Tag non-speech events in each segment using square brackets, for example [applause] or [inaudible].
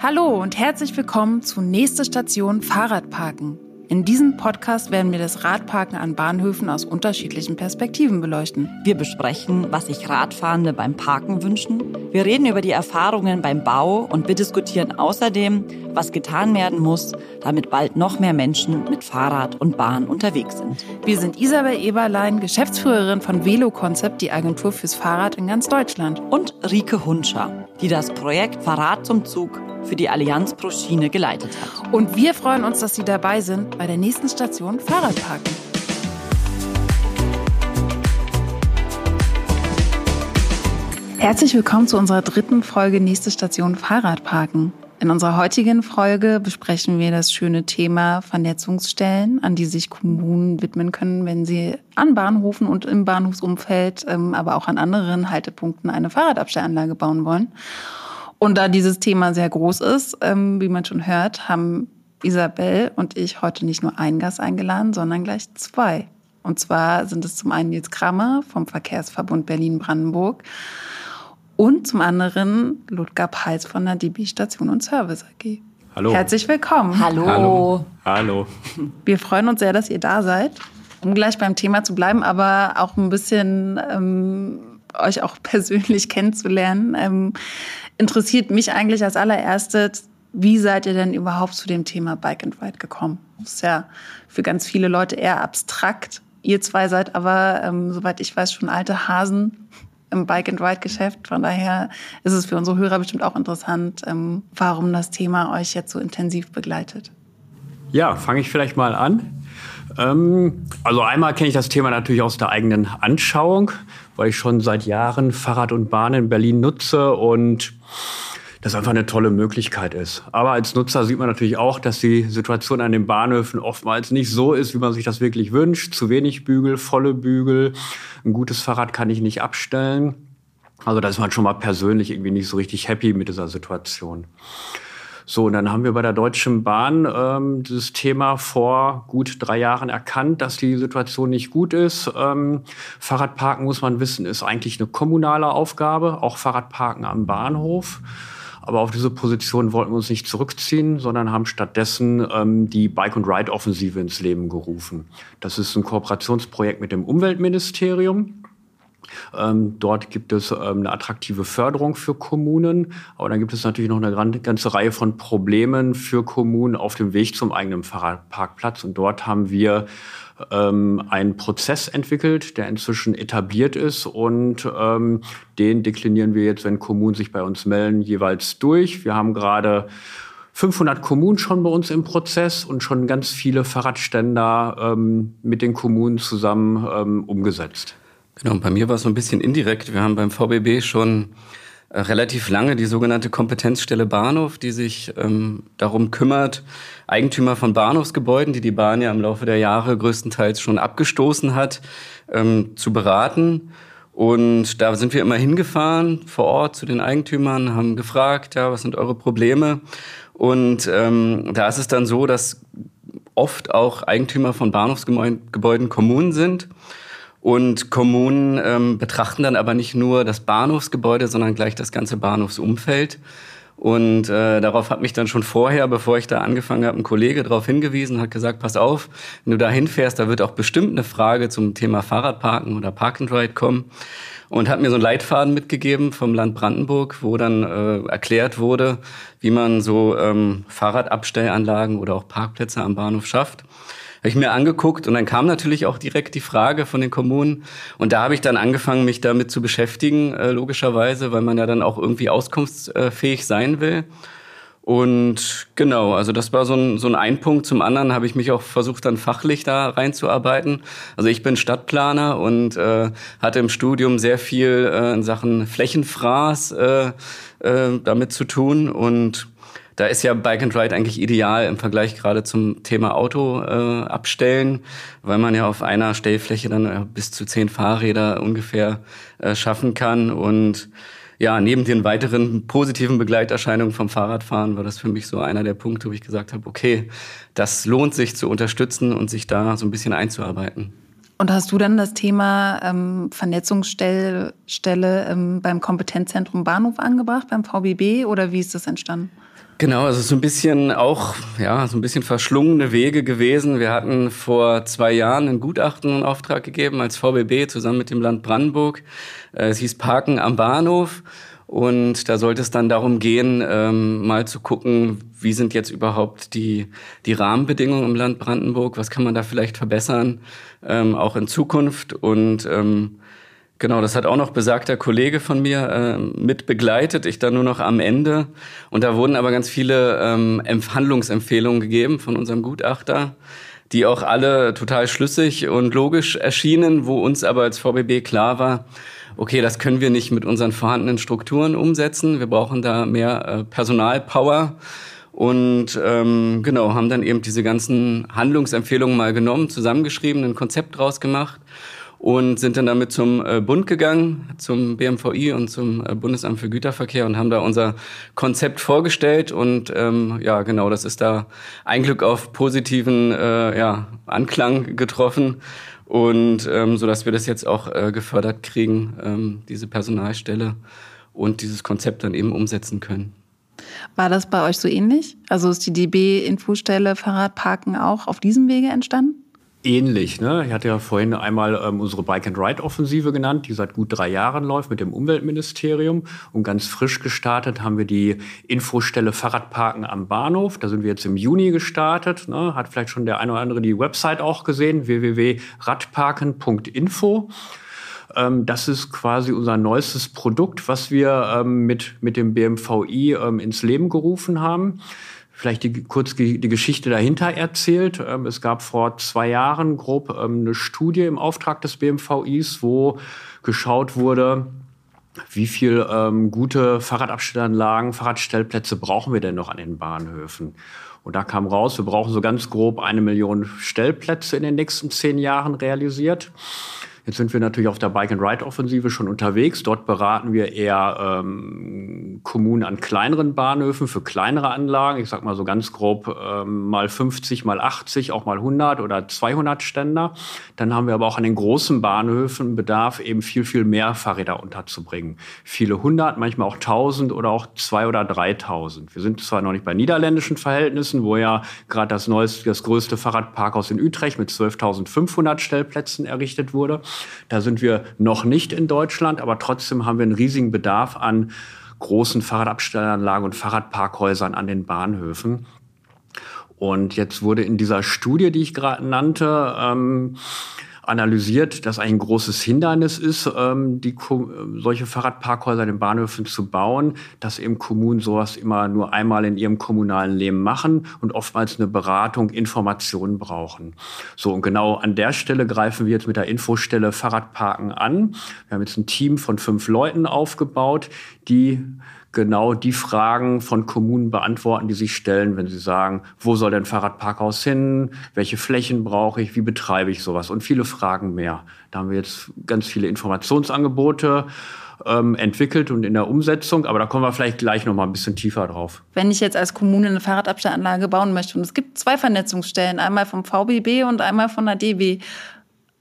Hallo und herzlich willkommen zu nächste Station Fahrradparken. In diesem Podcast werden wir das Radparken an Bahnhöfen aus unterschiedlichen Perspektiven beleuchten. Wir besprechen, was sich Radfahrende beim Parken wünschen. Wir reden über die Erfahrungen beim Bau und wir diskutieren außerdem, was getan werden muss, damit bald noch mehr Menschen mit Fahrrad und Bahn unterwegs sind. Wir sind Isabel Eberlein, Geschäftsführerin von Velo Concept, die Agentur fürs Fahrrad in ganz Deutschland. Und Rike Hunscher, die das Projekt Fahrrad zum Zug für die Allianz pro Schiene geleitet hat. Und wir freuen uns, dass Sie dabei sind bei der nächsten Station Fahrradparken. Herzlich willkommen zu unserer dritten Folge Nächste Station Fahrradparken. In unserer heutigen Folge besprechen wir das schöne Thema Vernetzungsstellen, an die sich Kommunen widmen können, wenn sie an Bahnhofen und im Bahnhofsumfeld, ähm, aber auch an anderen Haltepunkten eine Fahrradabstellanlage bauen wollen. Und da dieses Thema sehr groß ist, ähm, wie man schon hört, haben Isabel und ich heute nicht nur einen Gast eingeladen, sondern gleich zwei. Und zwar sind es zum einen Nils Kramer vom Verkehrsverbund Berlin-Brandenburg und zum anderen Ludger Peils von der DB Station und Service AG. Hallo. Herzlich willkommen. Hallo. Hallo. Hallo. Wir freuen uns sehr, dass ihr da seid. Um gleich beim Thema zu bleiben, aber auch ein bisschen ähm, euch auch [laughs] persönlich kennenzulernen. Ähm, interessiert mich eigentlich als allererstes, wie seid ihr denn überhaupt zu dem Thema Bike and Ride gekommen? Das ist ja für ganz viele Leute eher abstrakt. Ihr zwei seid aber, ähm, soweit ich weiß, schon alte Hasen im Bike and Ride Geschäft. Von daher ist es für unsere Hörer bestimmt auch interessant, ähm, warum das Thema euch jetzt so intensiv begleitet. Ja, fange ich vielleicht mal an. Ähm, also einmal kenne ich das Thema natürlich aus der eigenen Anschauung, weil ich schon seit Jahren Fahrrad und Bahn in Berlin nutze und das einfach eine tolle Möglichkeit ist. Aber als Nutzer sieht man natürlich auch, dass die Situation an den Bahnhöfen oftmals nicht so ist, wie man sich das wirklich wünscht. Zu wenig Bügel, volle Bügel. Ein gutes Fahrrad kann ich nicht abstellen. Also da ist man schon mal persönlich irgendwie nicht so richtig happy mit dieser Situation. So, und dann haben wir bei der Deutschen Bahn ähm, dieses Thema vor gut drei Jahren erkannt, dass die Situation nicht gut ist. Ähm, Fahrradparken, muss man wissen, ist eigentlich eine kommunale Aufgabe, auch Fahrradparken am Bahnhof. Aber auf diese Position wollten wir uns nicht zurückziehen, sondern haben stattdessen ähm, die Bike- and Ride-Offensive ins Leben gerufen. Das ist ein Kooperationsprojekt mit dem Umweltministerium. Ähm, dort gibt es ähm, eine attraktive Förderung für Kommunen, aber dann gibt es natürlich noch eine ganze Reihe von Problemen für Kommunen auf dem Weg zum eigenen Fahrradparkplatz. Und dort haben wir ähm, einen Prozess entwickelt, der inzwischen etabliert ist und ähm, den deklinieren wir jetzt, wenn Kommunen sich bei uns melden, jeweils durch. Wir haben gerade 500 Kommunen schon bei uns im Prozess und schon ganz viele Fahrradständer ähm, mit den Kommunen zusammen ähm, umgesetzt. Genau, bei mir war es so ein bisschen indirekt. Wir haben beim VBB schon äh, relativ lange die sogenannte Kompetenzstelle Bahnhof, die sich ähm, darum kümmert, Eigentümer von Bahnhofsgebäuden, die die Bahn ja im Laufe der Jahre größtenteils schon abgestoßen hat, ähm, zu beraten. Und da sind wir immer hingefahren vor Ort zu den Eigentümern, haben gefragt, ja, was sind eure Probleme? Und ähm, da ist es dann so, dass oft auch Eigentümer von Bahnhofsgebäuden Kommunen sind. Und Kommunen ähm, betrachten dann aber nicht nur das Bahnhofsgebäude, sondern gleich das ganze Bahnhofsumfeld. Und äh, darauf hat mich dann schon vorher, bevor ich da angefangen habe, ein Kollege darauf hingewiesen, hat gesagt, pass auf, wenn du da hinfährst, da wird auch bestimmt eine Frage zum Thema Fahrradparken oder Park and Ride kommen. Und hat mir so einen Leitfaden mitgegeben vom Land Brandenburg, wo dann äh, erklärt wurde, wie man so ähm, Fahrradabstellanlagen oder auch Parkplätze am Bahnhof schafft habe ich mir angeguckt und dann kam natürlich auch direkt die Frage von den Kommunen und da habe ich dann angefangen, mich damit zu beschäftigen, äh, logischerweise, weil man ja dann auch irgendwie auskunftsfähig sein will. Und genau, also das war so ein, so ein Einpunkt. Zum anderen habe ich mich auch versucht, dann fachlich da reinzuarbeiten. Also ich bin Stadtplaner und äh, hatte im Studium sehr viel äh, in Sachen Flächenfraß äh, äh, damit zu tun und da ist ja Bike and Ride eigentlich ideal im Vergleich gerade zum Thema Auto äh, abstellen, weil man ja auf einer Stellfläche dann äh, bis zu zehn Fahrräder ungefähr äh, schaffen kann. Und ja, neben den weiteren positiven Begleiterscheinungen vom Fahrradfahren war das für mich so einer der Punkte, wo ich gesagt habe, okay, das lohnt sich zu unterstützen und sich da so ein bisschen einzuarbeiten. Und hast du dann das Thema ähm, Vernetzungsstelle ähm, beim Kompetenzzentrum Bahnhof angebracht, beim VBB, oder wie ist das entstanden? Genau, also so ein bisschen auch, ja, so ein bisschen verschlungene Wege gewesen. Wir hatten vor zwei Jahren ein Gutachten in Auftrag gegeben als VBB zusammen mit dem Land Brandenburg. Äh, es hieß Parken am Bahnhof. Und da sollte es dann darum gehen, ähm, mal zu gucken, wie sind jetzt überhaupt die, die Rahmenbedingungen im Land Brandenburg, was kann man da vielleicht verbessern, ähm, auch in Zukunft. Und ähm, genau, das hat auch noch besagter Kollege von mir äh, mit begleitet, ich dann nur noch am Ende. Und da wurden aber ganz viele ähm, Handlungsempfehlungen gegeben von unserem Gutachter die auch alle total schlüssig und logisch erschienen, wo uns aber als VBB klar war, okay, das können wir nicht mit unseren vorhandenen Strukturen umsetzen. Wir brauchen da mehr äh, Personalpower. Und ähm, genau, haben dann eben diese ganzen Handlungsempfehlungen mal genommen, zusammengeschrieben, ein Konzept draus gemacht und sind dann damit zum äh, Bund gegangen, zum BMVI und zum äh, Bundesamt für Güterverkehr und haben da unser Konzept vorgestellt. Und ähm, ja, genau, das ist da ein Glück auf positiven äh, ja, Anklang getroffen und ähm, so dass wir das jetzt auch äh, gefördert kriegen, ähm, diese Personalstelle und dieses Konzept dann eben umsetzen können. War das bei euch so ähnlich? Also ist die DB-Infostelle Fahrradparken auch auf diesem Wege entstanden? Ähnlich. Ne? Ich hatte ja vorhin einmal ähm, unsere Bike-and-Ride-Offensive genannt, die seit gut drei Jahren läuft mit dem Umweltministerium. Und ganz frisch gestartet haben wir die Infostelle Fahrradparken am Bahnhof. Da sind wir jetzt im Juni gestartet. Ne? Hat vielleicht schon der eine oder andere die Website auch gesehen, www.radparken.info. Ähm, das ist quasi unser neuestes Produkt, was wir ähm, mit, mit dem BMVI ähm, ins Leben gerufen haben vielleicht die, kurz die, die Geschichte dahinter erzählt. Ähm, es gab vor zwei Jahren grob ähm, eine Studie im Auftrag des BMVIs, wo geschaut wurde, wie viel ähm, gute Fahrradabstellanlagen, Fahrradstellplätze brauchen wir denn noch an den Bahnhöfen? Und da kam raus, wir brauchen so ganz grob eine Million Stellplätze in den nächsten zehn Jahren realisiert. Jetzt sind wir natürlich auf der Bike-and-Ride-Offensive schon unterwegs. Dort beraten wir eher ähm, Kommunen an kleineren Bahnhöfen für kleinere Anlagen. Ich sag mal so ganz grob ähm, mal 50, mal 80, auch mal 100 oder 200 Ständer. Dann haben wir aber auch an den großen Bahnhöfen Bedarf, eben viel, viel mehr Fahrräder unterzubringen. Viele hundert, manchmal auch 1000 oder auch zwei oder 3000. Wir sind zwar noch nicht bei niederländischen Verhältnissen, wo ja gerade das neueste, das größte Fahrradparkhaus in Utrecht mit 12.500 Stellplätzen errichtet wurde. Da sind wir noch nicht in Deutschland, aber trotzdem haben wir einen riesigen Bedarf an großen Fahrradabstellanlagen und Fahrradparkhäusern an den Bahnhöfen. Und jetzt wurde in dieser Studie, die ich gerade nannte, ähm, analysiert, dass ein großes Hindernis ist, ähm, die solche Fahrradparkhäuser in den Bahnhöfen zu bauen, dass eben Kommunen sowas immer nur einmal in ihrem kommunalen Leben machen und oftmals eine Beratung, Informationen brauchen. So, und genau an der Stelle greifen wir jetzt mit der Infostelle Fahrradparken an. Wir haben jetzt ein Team von fünf Leuten aufgebaut, die genau die Fragen von Kommunen beantworten, die sich stellen, wenn sie sagen, wo soll denn Fahrradparkhaus hin, welche Flächen brauche ich, wie betreibe ich sowas und viele Fragen mehr. Da haben wir jetzt ganz viele Informationsangebote ähm, entwickelt und in der Umsetzung, aber da kommen wir vielleicht gleich noch mal ein bisschen tiefer drauf. Wenn ich jetzt als Kommune eine Fahrradabstellanlage bauen möchte und es gibt zwei Vernetzungsstellen, einmal vom VBB und einmal von der DB,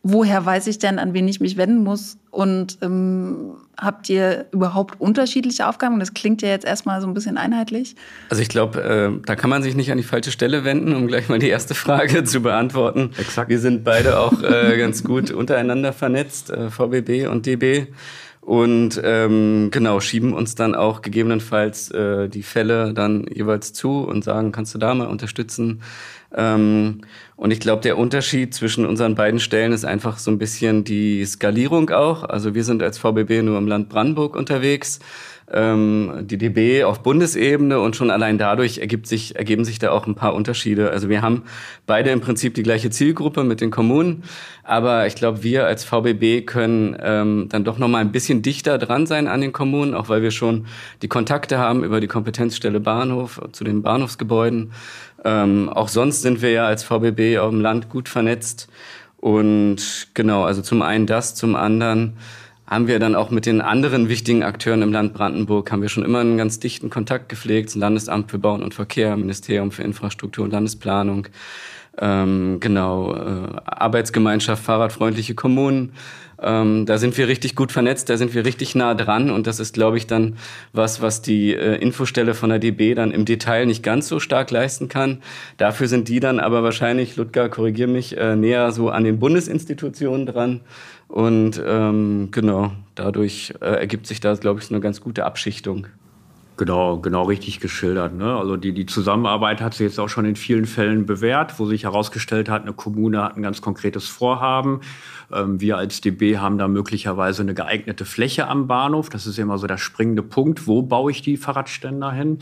woher weiß ich denn, an wen ich mich wenden muss? Und ähm, habt ihr überhaupt unterschiedliche Aufgaben? Das klingt ja jetzt erstmal so ein bisschen einheitlich. Also ich glaube, äh, da kann man sich nicht an die falsche Stelle wenden, um gleich mal die erste Frage [laughs] zu beantworten. Exakt. Wir sind beide auch äh, ganz gut [laughs] untereinander vernetzt, äh, VBB und DB. Und ähm, genau, schieben uns dann auch gegebenenfalls äh, die Fälle dann jeweils zu und sagen, kannst du da mal unterstützen? Ähm, und ich glaube, der Unterschied zwischen unseren beiden Stellen ist einfach so ein bisschen die Skalierung auch. Also wir sind als VBB nur im Land Brandenburg unterwegs, ähm, die DB auf Bundesebene und schon allein dadurch ergibt sich, ergeben sich da auch ein paar Unterschiede. Also wir haben beide im Prinzip die gleiche Zielgruppe mit den Kommunen, aber ich glaube, wir als VBB können ähm, dann doch noch mal ein bisschen dichter dran sein an den Kommunen, auch weil wir schon die Kontakte haben über die Kompetenzstelle Bahnhof zu den Bahnhofsgebäuden. Ähm, auch sonst sind wir ja als VBB auf dem Land gut vernetzt. Und genau, also zum einen das, zum anderen haben wir dann auch mit den anderen wichtigen Akteuren im Land Brandenburg, haben wir schon immer einen ganz dichten Kontakt gepflegt. Das Landesamt für Bauen und Verkehr, Ministerium für Infrastruktur und Landesplanung, ähm, genau, äh, Arbeitsgemeinschaft, fahrradfreundliche Kommunen. Ähm, da sind wir richtig gut vernetzt, da sind wir richtig nah dran und das ist, glaube ich, dann was, was die äh, Infostelle von der DB dann im Detail nicht ganz so stark leisten kann. Dafür sind die dann aber wahrscheinlich, Ludger, korrigier mich, äh, näher so an den Bundesinstitutionen dran und ähm, genau, dadurch äh, ergibt sich da, glaube ich, eine ganz gute Abschichtung. Genau, genau richtig geschildert. Ne? Also die, die Zusammenarbeit hat sich jetzt auch schon in vielen Fällen bewährt, wo sich herausgestellt hat, eine Kommune hat ein ganz konkretes Vorhaben. Ähm, wir als DB haben da möglicherweise eine geeignete Fläche am Bahnhof. Das ist immer so der springende Punkt. Wo baue ich die Fahrradständer hin?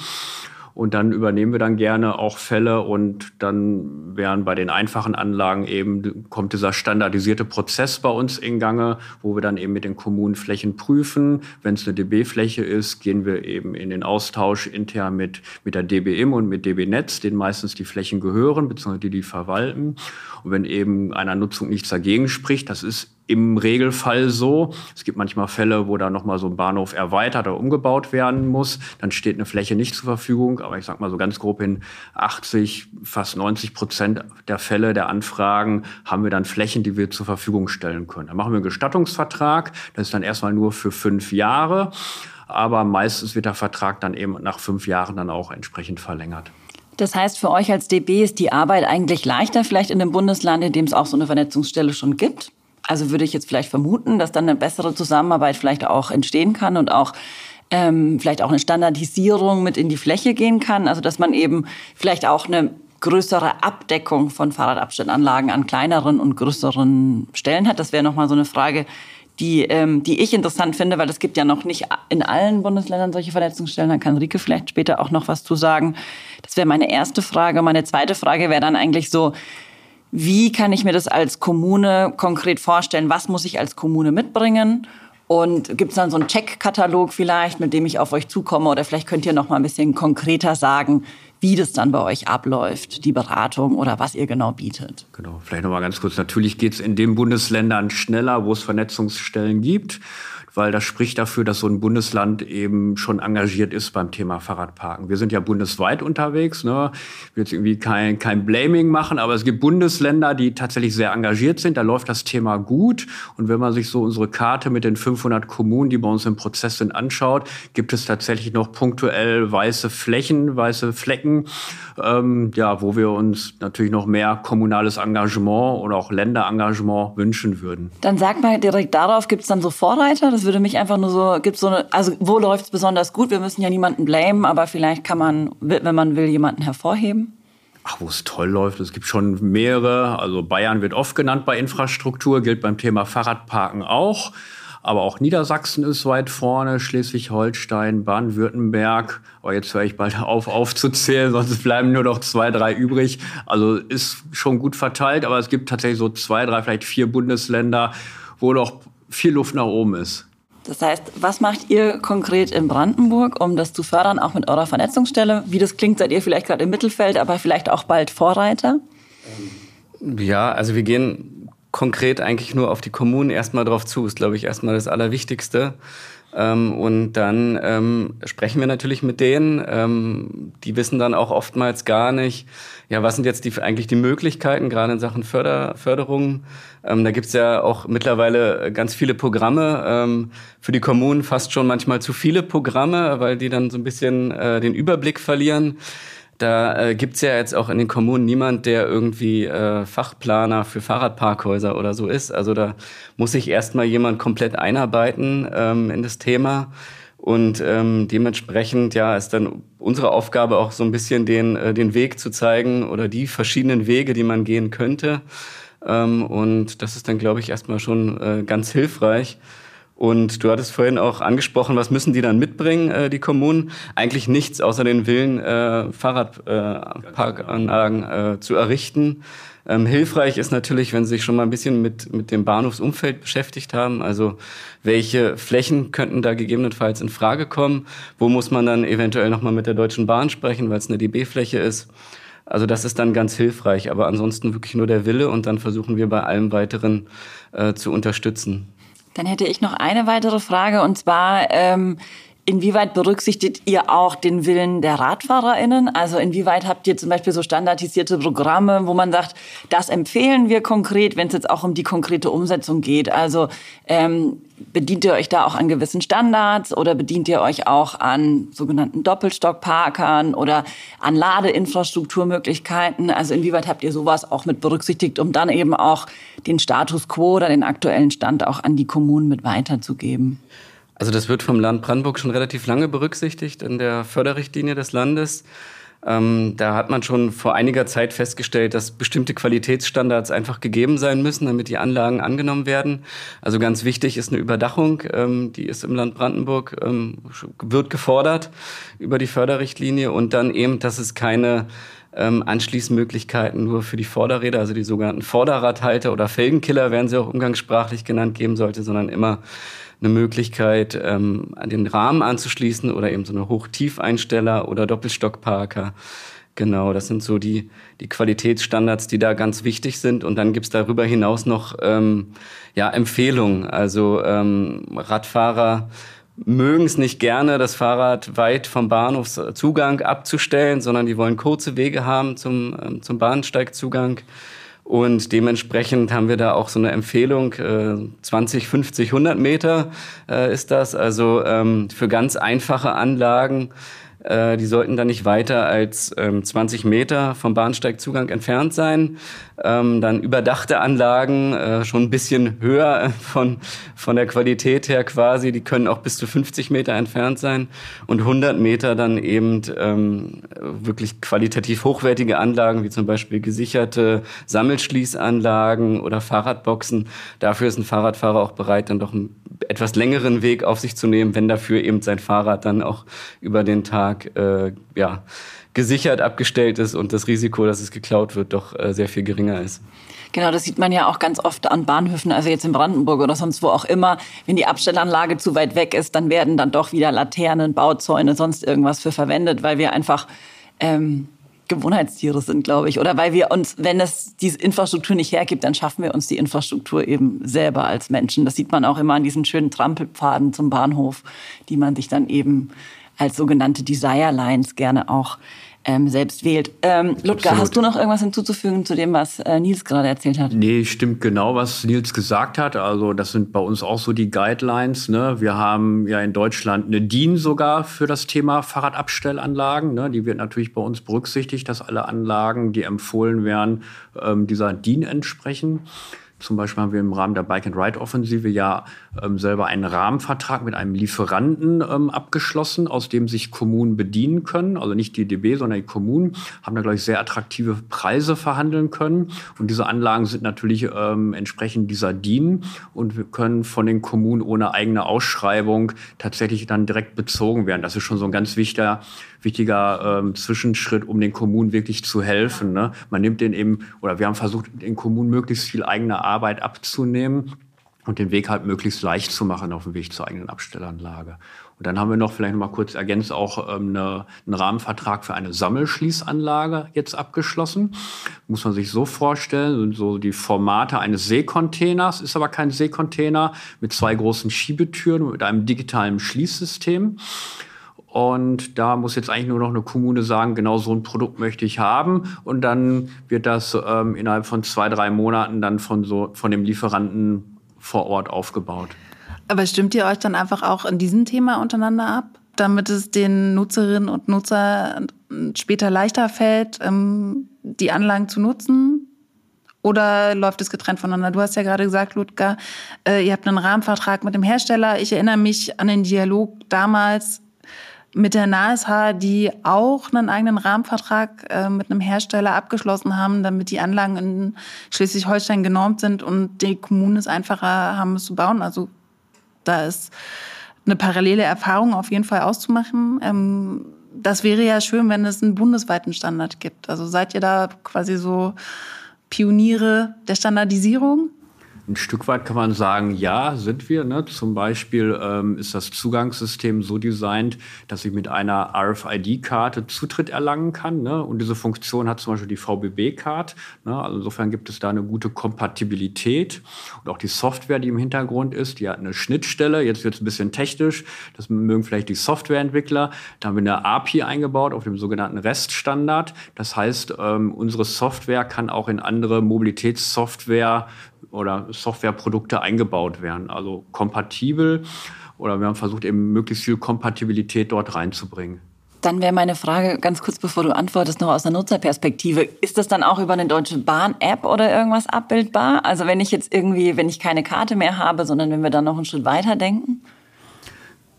Und dann übernehmen wir dann gerne auch Fälle und dann wären bei den einfachen Anlagen eben, kommt dieser standardisierte Prozess bei uns in Gange, wo wir dann eben mit den Kommunen Flächen prüfen. Wenn es eine DB-Fläche ist, gehen wir eben in den Austausch intern mit, mit der DBIM und mit DB Netz, denen meistens die Flächen gehören, beziehungsweise die die verwalten. Und wenn eben einer Nutzung nichts dagegen spricht, das ist im Regelfall so. Es gibt manchmal Fälle, wo da nochmal so ein Bahnhof erweitert oder umgebaut werden muss. Dann steht eine Fläche nicht zur Verfügung. Aber ich sag mal so ganz grob in 80, fast 90 Prozent der Fälle der Anfragen haben wir dann Flächen, die wir zur Verfügung stellen können. Dann machen wir einen Gestattungsvertrag. Das ist dann erstmal nur für fünf Jahre. Aber meistens wird der Vertrag dann eben nach fünf Jahren dann auch entsprechend verlängert. Das heißt, für euch als DB ist die Arbeit eigentlich leichter, vielleicht in einem Bundesland, in dem es auch so eine Vernetzungsstelle schon gibt? Also würde ich jetzt vielleicht vermuten, dass dann eine bessere Zusammenarbeit vielleicht auch entstehen kann und auch ähm, vielleicht auch eine Standardisierung mit in die Fläche gehen kann. Also dass man eben vielleicht auch eine größere Abdeckung von Fahrradabstellanlagen an kleineren und größeren Stellen hat. Das wäre nochmal so eine Frage, die, ähm, die ich interessant finde, weil es gibt ja noch nicht in allen Bundesländern solche Vernetzungsstellen. Da kann Rike vielleicht später auch noch was zu sagen. Das wäre meine erste Frage. Meine zweite Frage wäre dann eigentlich so, wie kann ich mir das als Kommune konkret vorstellen? Was muss ich als Kommune mitbringen? Und gibt es dann so einen Checkkatalog vielleicht, mit dem ich auf euch zukomme? Oder vielleicht könnt ihr noch mal ein bisschen konkreter sagen, wie das dann bei euch abläuft, die Beratung oder was ihr genau bietet. Genau, vielleicht noch mal ganz kurz. Natürlich geht es in den Bundesländern schneller, wo es Vernetzungsstellen gibt weil das spricht dafür, dass so ein Bundesland eben schon engagiert ist beim Thema Fahrradparken. Wir sind ja bundesweit unterwegs. Ne? Ich will jetzt irgendwie kein, kein Blaming machen, aber es gibt Bundesländer, die tatsächlich sehr engagiert sind. Da läuft das Thema gut. Und wenn man sich so unsere Karte mit den 500 Kommunen, die bei uns im Prozess sind, anschaut, gibt es tatsächlich noch punktuell weiße Flächen, weiße Flecken, ähm, ja, wo wir uns natürlich noch mehr kommunales Engagement oder auch Länderengagement wünschen würden. Dann sag mal direkt darauf, gibt es dann so Vorreiter? Das würde mich einfach nur so, gibt so eine, also wo läuft es besonders gut? Wir müssen ja niemanden blamen, aber vielleicht kann man, wenn man will, jemanden hervorheben. Ach, wo es toll läuft, es gibt schon mehrere. Also Bayern wird oft genannt bei Infrastruktur, gilt beim Thema Fahrradparken auch. Aber auch Niedersachsen ist weit vorne, Schleswig-Holstein, Baden-Württemberg. Aber jetzt höre ich bald auf aufzuzählen, sonst bleiben nur noch zwei, drei übrig. Also ist schon gut verteilt, aber es gibt tatsächlich so zwei, drei, vielleicht vier Bundesländer, wo noch viel Luft nach oben ist. Das heißt, was macht ihr konkret in Brandenburg, um das zu fördern, auch mit eurer Vernetzungsstelle? Wie das klingt, seid ihr vielleicht gerade im Mittelfeld, aber vielleicht auch bald Vorreiter? Ja, also wir gehen konkret eigentlich nur auf die Kommunen erstmal drauf zu, ist, glaube ich, erstmal das Allerwichtigste. Ähm, und dann ähm, sprechen wir natürlich mit denen. Ähm, die wissen dann auch oftmals gar nicht, ja, was sind jetzt die, eigentlich die Möglichkeiten, gerade in Sachen Förder, Förderung. Ähm, da gibt's ja auch mittlerweile ganz viele Programme. Ähm, für die Kommunen fast schon manchmal zu viele Programme, weil die dann so ein bisschen äh, den Überblick verlieren. Da äh, gibt's ja jetzt auch in den Kommunen niemand, der irgendwie äh, Fachplaner für Fahrradparkhäuser oder so ist. Also da muss sich erstmal jemand komplett einarbeiten ähm, in das Thema. Und ähm, dementsprechend ja ist dann unsere Aufgabe auch so ein bisschen den, äh, den Weg zu zeigen oder die verschiedenen Wege, die man gehen könnte. Ähm, und das ist dann, glaube ich, erstmal schon äh, ganz hilfreich. Und du hattest vorhin auch angesprochen, was müssen die dann mitbringen, äh, die Kommunen? Eigentlich nichts außer den Willen, äh, Fahrradparkanlagen äh, äh, zu errichten. Ähm, hilfreich ist natürlich, wenn Sie sich schon mal ein bisschen mit, mit dem Bahnhofsumfeld beschäftigt haben. Also welche Flächen könnten da gegebenenfalls in Frage kommen? Wo muss man dann eventuell nochmal mit der Deutschen Bahn sprechen, weil es eine DB-Fläche ist? Also das ist dann ganz hilfreich, aber ansonsten wirklich nur der Wille und dann versuchen wir bei allem weiteren äh, zu unterstützen. Dann hätte ich noch eine weitere Frage und zwar, ähm, Inwieweit berücksichtigt ihr auch den Willen der RadfahrerInnen? Also inwieweit habt ihr zum Beispiel so standardisierte Programme, wo man sagt, das empfehlen wir konkret, wenn es jetzt auch um die konkrete Umsetzung geht? Also ähm, bedient ihr euch da auch an gewissen Standards oder bedient ihr euch auch an sogenannten Doppelstockparkern oder an Ladeinfrastrukturmöglichkeiten? Also inwieweit habt ihr sowas auch mit berücksichtigt, um dann eben auch den Status quo oder den aktuellen Stand auch an die Kommunen mit weiterzugeben? Also das wird vom Land Brandenburg schon relativ lange berücksichtigt in der Förderrichtlinie des Landes. Ähm, da hat man schon vor einiger Zeit festgestellt, dass bestimmte Qualitätsstandards einfach gegeben sein müssen, damit die Anlagen angenommen werden. Also ganz wichtig ist eine Überdachung, ähm, die ist im Land Brandenburg, ähm, wird gefordert über die Förderrichtlinie und dann eben, dass es keine ähm, Anschließmöglichkeiten nur für die Vorderräder, also die sogenannten Vorderradhalter oder Felgenkiller werden sie auch umgangssprachlich genannt, geben sollte, sondern immer eine Möglichkeit, ähm, an den Rahmen anzuschließen oder eben so eine Hoch-Tief-Einsteller oder Doppelstockparker. Genau, das sind so die, die Qualitätsstandards, die da ganz wichtig sind. Und dann gibt's darüber hinaus noch ähm, ja, Empfehlungen. Also ähm, Radfahrer mögen es nicht gerne, das Fahrrad weit vom Bahnhofszugang abzustellen, sondern die wollen kurze Wege haben zum, ähm, zum Bahnsteigzugang. Und dementsprechend haben wir da auch so eine Empfehlung, äh, 20, 50, 100 Meter äh, ist das. Also ähm, für ganz einfache Anlagen äh, die sollten dann nicht weiter als ähm, 20 Meter vom Bahnsteigzugang entfernt sein. Ähm, dann überdachte Anlagen, äh, schon ein bisschen höher von, von der Qualität her quasi, die können auch bis zu 50 Meter entfernt sein. Und 100 Meter dann eben ähm, wirklich qualitativ hochwertige Anlagen, wie zum Beispiel gesicherte Sammelschließanlagen oder Fahrradboxen. Dafür ist ein Fahrradfahrer auch bereit, dann doch einen etwas längeren Weg auf sich zu nehmen, wenn dafür eben sein Fahrrad dann auch über den Tag äh, ja, gesichert abgestellt ist und das Risiko, dass es geklaut wird, doch äh, sehr viel geringer ist. Genau, das sieht man ja auch ganz oft an Bahnhöfen, also jetzt in Brandenburg oder sonst wo auch immer. Wenn die Abstellanlage zu weit weg ist, dann werden dann doch wieder Laternen, Bauzäune, sonst irgendwas für verwendet, weil wir einfach ähm, Gewohnheitstiere sind, glaube ich. Oder weil wir uns, wenn es diese Infrastruktur nicht hergibt, dann schaffen wir uns die Infrastruktur eben selber als Menschen. Das sieht man auch immer an diesen schönen Trampelpfaden zum Bahnhof, die man sich dann eben als sogenannte Desire Lines gerne auch ähm, selbst wählt. Ähm, Ludger, hast du noch irgendwas hinzuzufügen zu dem, was äh, Nils gerade erzählt hat? Nee, stimmt genau, was Nils gesagt hat. Also das sind bei uns auch so die Guidelines. Ne? Wir haben ja in Deutschland eine DIN sogar für das Thema Fahrradabstellanlagen. Ne? Die wird natürlich bei uns berücksichtigt, dass alle Anlagen, die empfohlen werden, ähm, dieser DIN entsprechen. Zum Beispiel haben wir im Rahmen der Bike-and-Ride-Offensive ja ähm, selber einen Rahmenvertrag mit einem Lieferanten ähm, abgeschlossen, aus dem sich Kommunen bedienen können. Also nicht die DB, sondern die Kommunen haben da, glaube ich, sehr attraktive Preise verhandeln können. Und diese Anlagen sind natürlich ähm, entsprechend dieser DIN und wir können von den Kommunen ohne eigene Ausschreibung tatsächlich dann direkt bezogen werden. Das ist schon so ein ganz wichtiger wichtiger ähm, Zwischenschritt, um den Kommunen wirklich zu helfen. Ne? Man nimmt den eben, oder wir haben versucht, den Kommunen möglichst viel eigene Arbeit abzunehmen und den Weg halt möglichst leicht zu machen auf dem Weg zur eigenen Abstellanlage. Und dann haben wir noch vielleicht noch mal kurz ergänzt auch ähm, eine, einen Rahmenvertrag für eine Sammelschließanlage jetzt abgeschlossen. Muss man sich so vorstellen, so die Formate eines Seekontainers, ist aber kein Seekontainer, mit zwei großen Schiebetüren und mit einem digitalen Schließsystem. Und da muss jetzt eigentlich nur noch eine Kommune sagen, genau so ein Produkt möchte ich haben. Und dann wird das ähm, innerhalb von zwei, drei Monaten dann von, so, von dem Lieferanten vor Ort aufgebaut. Aber stimmt ihr euch dann einfach auch in diesem Thema untereinander ab, damit es den Nutzerinnen und Nutzern später leichter fällt, ähm, die Anlagen zu nutzen? Oder läuft es getrennt voneinander? Du hast ja gerade gesagt, Ludger, äh, ihr habt einen Rahmenvertrag mit dem Hersteller. Ich erinnere mich an den Dialog damals mit der NASH, die auch einen eigenen Rahmenvertrag äh, mit einem Hersteller abgeschlossen haben, damit die Anlagen in Schleswig-Holstein genormt sind und die Kommunen es einfacher haben, es zu bauen. Also da ist eine parallele Erfahrung auf jeden Fall auszumachen. Ähm, das wäre ja schön, wenn es einen bundesweiten Standard gibt. Also seid ihr da quasi so Pioniere der Standardisierung? Ein Stück weit kann man sagen, ja, sind wir. Ne? Zum Beispiel ähm, ist das Zugangssystem so designt, dass ich mit einer RFID-Karte Zutritt erlangen kann. Ne? Und diese Funktion hat zum Beispiel die VBB-Card. Ne? Also insofern gibt es da eine gute Kompatibilität. Und auch die Software, die im Hintergrund ist, die hat eine Schnittstelle. Jetzt wird es ein bisschen technisch. Das mögen vielleicht die Softwareentwickler. Da haben wir eine API eingebaut auf dem sogenannten REST-Standard. Das heißt, ähm, unsere Software kann auch in andere Mobilitätssoftware oder Softwareprodukte eingebaut werden. Also kompatibel oder wir haben versucht, eben möglichst viel Kompatibilität dort reinzubringen. Dann wäre meine Frage ganz kurz, bevor du antwortest, noch aus der Nutzerperspektive. Ist das dann auch über eine Deutsche Bahn-App oder irgendwas abbildbar? Also wenn ich jetzt irgendwie, wenn ich keine Karte mehr habe, sondern wenn wir dann noch einen Schritt weiter denken?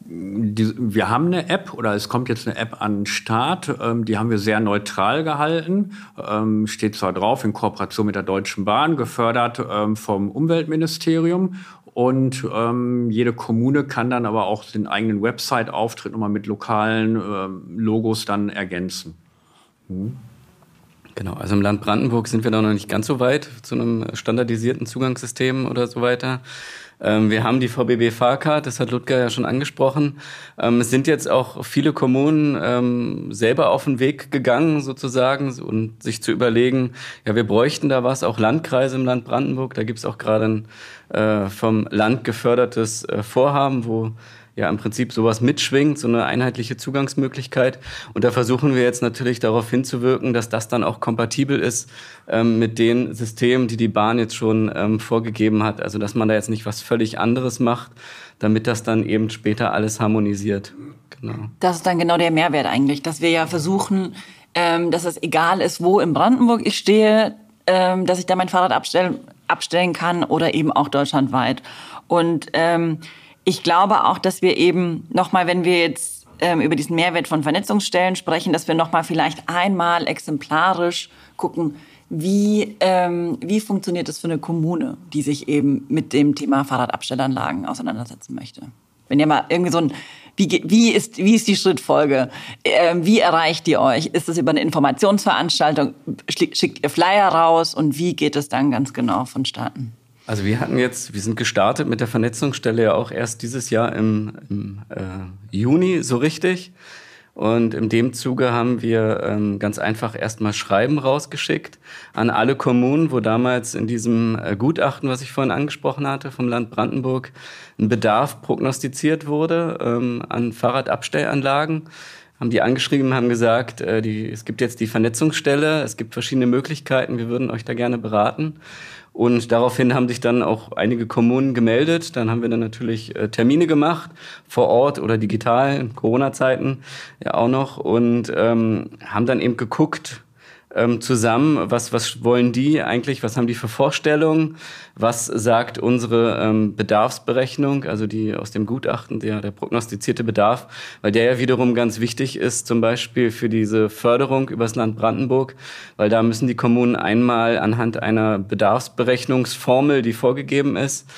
Die, wir haben eine App oder es kommt jetzt eine App an den Start. Ähm, die haben wir sehr neutral gehalten. Ähm, steht zwar drauf in Kooperation mit der Deutschen Bahn, gefördert ähm, vom Umweltministerium. Und ähm, jede Kommune kann dann aber auch den eigenen Website-Auftritt nochmal mit lokalen ähm, Logos dann ergänzen. Hm. Genau, also im Land Brandenburg sind wir da noch nicht ganz so weit zu einem standardisierten Zugangssystem oder so weiter. Ähm, wir haben die VBB Fahrcard, das hat Ludger ja schon angesprochen. Ähm, es sind jetzt auch viele Kommunen ähm, selber auf den Weg gegangen sozusagen und sich zu überlegen, ja, wir bräuchten da was, auch Landkreise im Land Brandenburg. Da gibt es auch gerade ein äh, vom Land gefördertes äh, Vorhaben, wo ja im Prinzip sowas mitschwingt, so eine einheitliche Zugangsmöglichkeit. Und da versuchen wir jetzt natürlich darauf hinzuwirken, dass das dann auch kompatibel ist ähm, mit den Systemen, die die Bahn jetzt schon ähm, vorgegeben hat. Also dass man da jetzt nicht was völlig anderes macht, damit das dann eben später alles harmonisiert. Genau. Das ist dann genau der Mehrwert eigentlich, dass wir ja versuchen, ähm, dass es egal ist, wo in Brandenburg ich stehe, ähm, dass ich da mein Fahrrad abstellen, abstellen kann oder eben auch deutschlandweit. Und ähm, ich glaube auch, dass wir eben nochmal, wenn wir jetzt ähm, über diesen Mehrwert von Vernetzungsstellen sprechen, dass wir nochmal vielleicht einmal exemplarisch gucken, wie, ähm, wie funktioniert das für eine Kommune, die sich eben mit dem Thema Fahrradabstellanlagen auseinandersetzen möchte? Wenn ihr mal irgendwie so ein, wie, wie, ist, wie ist die Schrittfolge? Ähm, wie erreicht ihr euch? Ist es über eine Informationsveranstaltung? Schickt ihr Flyer raus? Und wie geht es dann ganz genau vonstatten? Also wir hatten jetzt, wir sind gestartet mit der Vernetzungsstelle ja auch erst dieses Jahr im, im äh, Juni so richtig. Und in dem Zuge haben wir ähm, ganz einfach erstmal Schreiben rausgeschickt an alle Kommunen, wo damals in diesem äh, Gutachten, was ich vorhin angesprochen hatte, vom Land Brandenburg, ein Bedarf prognostiziert wurde ähm, an Fahrradabstellanlagen haben die angeschrieben, haben gesagt, äh, die, es gibt jetzt die Vernetzungsstelle, es gibt verschiedene Möglichkeiten, wir würden euch da gerne beraten. Und daraufhin haben sich dann auch einige Kommunen gemeldet. Dann haben wir dann natürlich äh, Termine gemacht, vor Ort oder digital, in Corona-Zeiten ja auch noch. Und ähm, haben dann eben geguckt, ähm, zusammen, was, was wollen die eigentlich, was haben die für Vorstellungen, was sagt unsere ähm, Bedarfsberechnung, also die aus dem Gutachten, der, der prognostizierte Bedarf, weil der ja wiederum ganz wichtig ist, zum Beispiel für diese Förderung übers Land Brandenburg, weil da müssen die Kommunen einmal anhand einer Bedarfsberechnungsformel, die vorgegeben ist,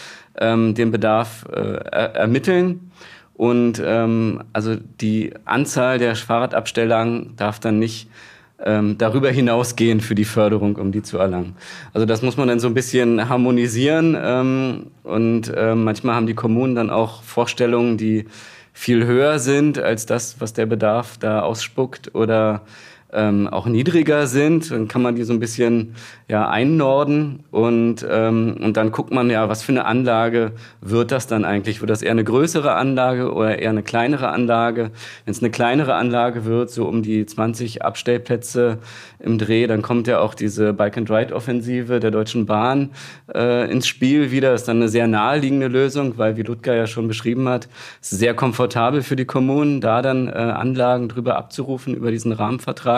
ähm, den Bedarf äh, er ermitteln. Und ähm, also die Anzahl der Fahrradabstellangen darf dann nicht ähm, darüber hinausgehen für die Förderung, um die zu erlangen. Also das muss man dann so ein bisschen harmonisieren ähm, und äh, manchmal haben die Kommunen dann auch Vorstellungen, die viel höher sind als das, was der Bedarf da ausspuckt oder ähm, auch niedriger sind. Dann kann man die so ein bisschen ja, einnorden und, ähm, und dann guckt man ja, was für eine Anlage wird das dann eigentlich? Wird das eher eine größere Anlage oder eher eine kleinere Anlage? Wenn es eine kleinere Anlage wird, so um die 20 Abstellplätze im Dreh, dann kommt ja auch diese Bike-and-Ride-Offensive der Deutschen Bahn äh, ins Spiel wieder. Ist dann eine sehr naheliegende Lösung, weil, wie Ludger ja schon beschrieben hat, es ist sehr komfortabel für die Kommunen, da dann äh, Anlagen drüber abzurufen über diesen Rahmenvertrag.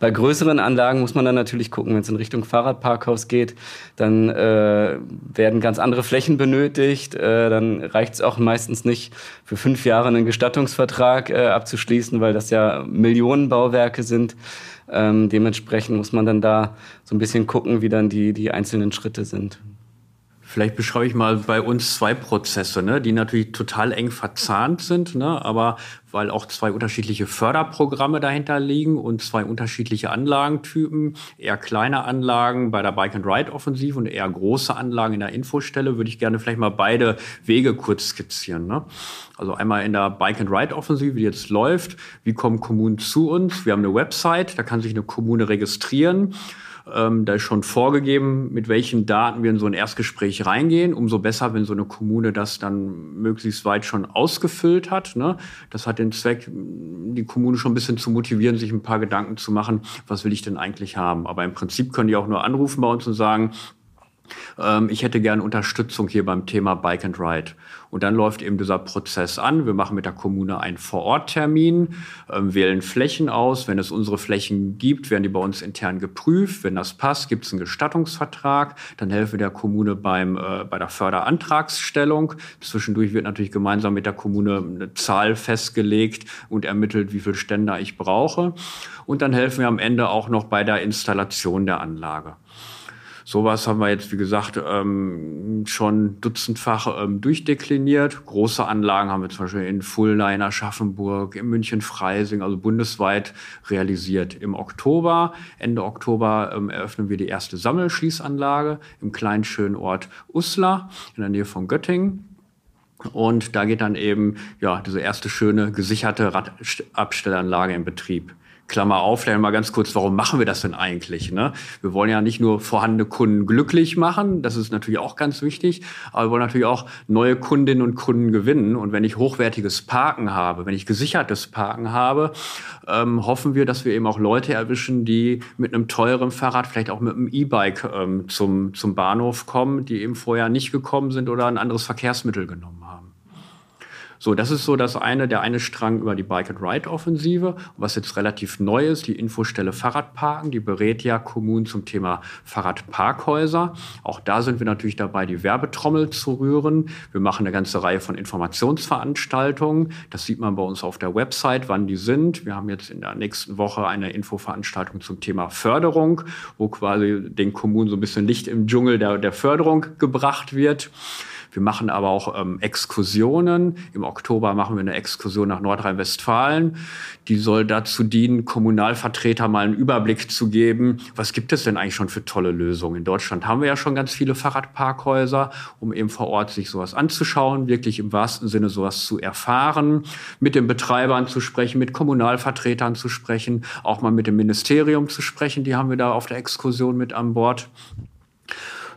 Bei größeren Anlagen muss man dann natürlich gucken, wenn es in Richtung Fahrradparkhaus geht, dann äh, werden ganz andere Flächen benötigt. Äh, dann reicht es auch meistens nicht, für fünf Jahre einen Gestattungsvertrag äh, abzuschließen, weil das ja Millionenbauwerke sind. Ähm, dementsprechend muss man dann da so ein bisschen gucken, wie dann die, die einzelnen Schritte sind. Vielleicht beschreibe ich mal bei uns zwei Prozesse, ne, die natürlich total eng verzahnt sind, ne, aber weil auch zwei unterschiedliche Förderprogramme dahinter liegen und zwei unterschiedliche Anlagentypen, eher kleine Anlagen bei der Bike and Ride Offensive und eher große Anlagen in der Infostelle, würde ich gerne vielleicht mal beide Wege kurz skizzieren. Ne? Also einmal in der Bike and Ride Offensive, die jetzt läuft, wie kommen Kommunen zu uns? Wir haben eine Website, da kann sich eine Kommune registrieren. Ähm, da ist schon vorgegeben, mit welchen Daten wir in so ein Erstgespräch reingehen. Umso besser, wenn so eine Kommune das dann möglichst weit schon ausgefüllt hat. Ne? Das hat den Zweck, die Kommune schon ein bisschen zu motivieren, sich ein paar Gedanken zu machen, was will ich denn eigentlich haben. Aber im Prinzip können die auch nur anrufen bei uns und sagen, ähm, ich hätte gerne Unterstützung hier beim Thema Bike and Ride. Und dann läuft eben dieser Prozess an. Wir machen mit der Kommune einen Vororttermin, ähm, wählen Flächen aus. Wenn es unsere Flächen gibt, werden die bei uns intern geprüft. Wenn das passt, gibt es einen Gestattungsvertrag. Dann helfen wir der Kommune beim, äh, bei der Förderantragsstellung. Zwischendurch wird natürlich gemeinsam mit der Kommune eine Zahl festgelegt und ermittelt, wie viel Ständer ich brauche. Und dann helfen wir am Ende auch noch bei der Installation der Anlage. Sowas haben wir jetzt, wie gesagt, ähm, schon dutzendfach ähm, durchdekliniert. Große Anlagen haben wir zum Beispiel in Fulda, in Aschaffenburg, in München-Freising, also bundesweit realisiert. Im Oktober, Ende Oktober, ähm, eröffnen wir die erste Sammelschließanlage im kleinen schönen Ort Uslar in der Nähe von Göttingen. Und da geht dann eben ja diese erste schöne gesicherte Radabstellanlage in Betrieb. Klammer auf, vielleicht mal ganz kurz, warum machen wir das denn eigentlich? Ne? Wir wollen ja nicht nur vorhandene Kunden glücklich machen, das ist natürlich auch ganz wichtig, aber wir wollen natürlich auch neue Kundinnen und Kunden gewinnen. Und wenn ich hochwertiges Parken habe, wenn ich gesichertes Parken habe, ähm, hoffen wir, dass wir eben auch Leute erwischen, die mit einem teuren Fahrrad, vielleicht auch mit einem E-Bike ähm, zum, zum Bahnhof kommen, die eben vorher nicht gekommen sind oder ein anderes Verkehrsmittel genommen haben. So, das ist so das eine, der eine Strang über die Bike and Ride Offensive. Was jetzt relativ neu ist, die Infostelle Fahrradparken, die berät ja Kommunen zum Thema Fahrradparkhäuser. Auch da sind wir natürlich dabei, die Werbetrommel zu rühren. Wir machen eine ganze Reihe von Informationsveranstaltungen. Das sieht man bei uns auf der Website, wann die sind. Wir haben jetzt in der nächsten Woche eine Infoveranstaltung zum Thema Förderung, wo quasi den Kommunen so ein bisschen Licht im Dschungel der, der Förderung gebracht wird. Wir machen aber auch ähm, Exkursionen. Im Oktober machen wir eine Exkursion nach Nordrhein-Westfalen. Die soll dazu dienen, Kommunalvertreter mal einen Überblick zu geben, was gibt es denn eigentlich schon für tolle Lösungen. In Deutschland haben wir ja schon ganz viele Fahrradparkhäuser, um eben vor Ort sich sowas anzuschauen, wirklich im wahrsten Sinne sowas zu erfahren, mit den Betreibern zu sprechen, mit Kommunalvertretern zu sprechen, auch mal mit dem Ministerium zu sprechen. Die haben wir da auf der Exkursion mit an Bord.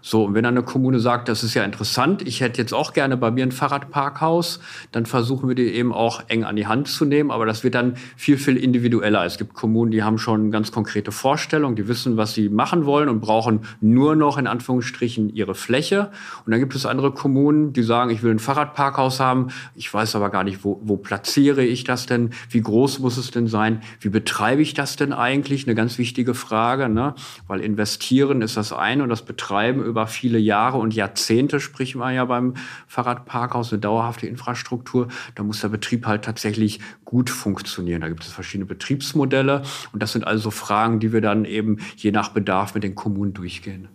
So, und wenn eine Kommune sagt, das ist ja interessant, ich hätte jetzt auch gerne bei mir ein Fahrradparkhaus, dann versuchen wir die eben auch eng an die Hand zu nehmen. Aber das wird dann viel, viel individueller. Es gibt Kommunen, die haben schon ganz konkrete Vorstellungen, die wissen, was sie machen wollen und brauchen nur noch in Anführungsstrichen ihre Fläche. Und dann gibt es andere Kommunen, die sagen, ich will ein Fahrradparkhaus haben, ich weiß aber gar nicht, wo, wo platziere ich das denn, wie groß muss es denn sein, wie betreibe ich das denn eigentlich? Eine ganz wichtige Frage, ne? weil investieren ist das eine und das Betreiben über viele Jahre und Jahrzehnte, spricht man ja beim Fahrradparkhaus, eine dauerhafte Infrastruktur. Da muss der Betrieb halt tatsächlich gut funktionieren. Da gibt es verschiedene Betriebsmodelle und das sind also Fragen, die wir dann eben je nach Bedarf mit den Kommunen durchgehen.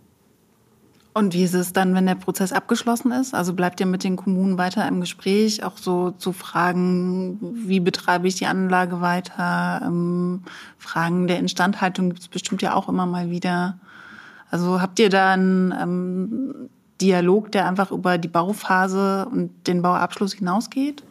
Und wie ist es dann, wenn der Prozess abgeschlossen ist? Also bleibt ihr mit den Kommunen weiter im Gespräch, auch so zu Fragen, wie betreibe ich die Anlage weiter? Ähm, Fragen der Instandhaltung gibt es bestimmt ja auch immer mal wieder. Also habt ihr da einen ähm, Dialog, der einfach über die Bauphase und den Bauabschluss hinausgeht?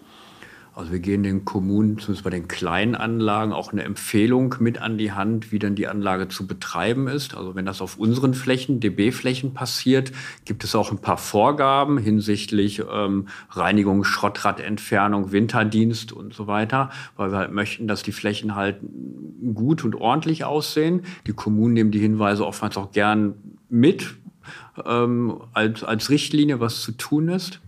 Also wir gehen den Kommunen, zumindest bei den kleinen Anlagen, auch eine Empfehlung mit an die Hand, wie denn die Anlage zu betreiben ist. Also wenn das auf unseren Flächen, DB-Flächen passiert, gibt es auch ein paar Vorgaben hinsichtlich ähm, Reinigung, Schrottradentfernung, Winterdienst und so weiter, weil wir halt möchten, dass die Flächen halt gut und ordentlich aussehen. Die Kommunen nehmen die Hinweise oftmals auch gern mit ähm, als, als Richtlinie, was zu tun ist